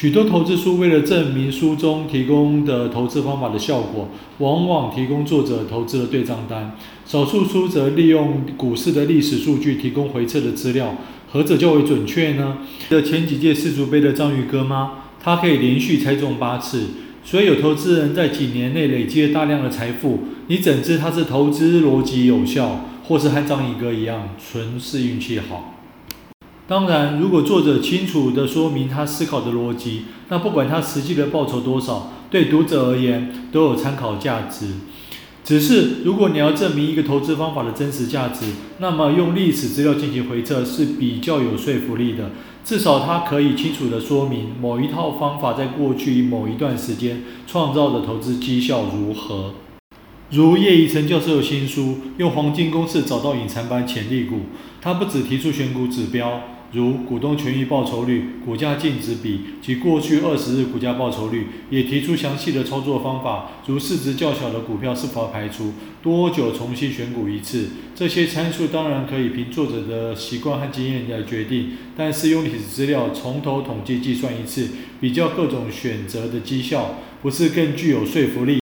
许多投资书为了证明书中提供的投资方法的效果，往往提供作者投资的对账单。少数书则利用股市的历史数据提供回测的资料，何者较为准确呢？记得前几届世足杯的章鱼哥吗？他可以连续猜中八次，所以有投资人在几年内累积了大量的财富，你怎知他是投资逻辑有效，或是和章鱼哥一样，纯是运气好？当然，如果作者清楚地说明他思考的逻辑，那不管他实际的报酬多少，对读者而言都有参考价值。只是，如果你要证明一个投资方法的真实价值，那么用历史资料进行回测是比较有说服力的。至少它可以清楚地说明某一套方法在过去某一段时间创造的投资绩效如何。如叶宜成教授的新书《用黄金公式找到隐藏版潜力股》，他不只提出选股指标。如股东权益报酬率、股价净值比及过去二十日股价报酬率，也提出详细的操作方法，如市值较小的股票是否排除、多久重新选股一次。这些参数当然可以凭作者的习惯和经验来决定，但是用历史资料从头统计计算一次，比较各种选择的绩效，不是更具有说服力？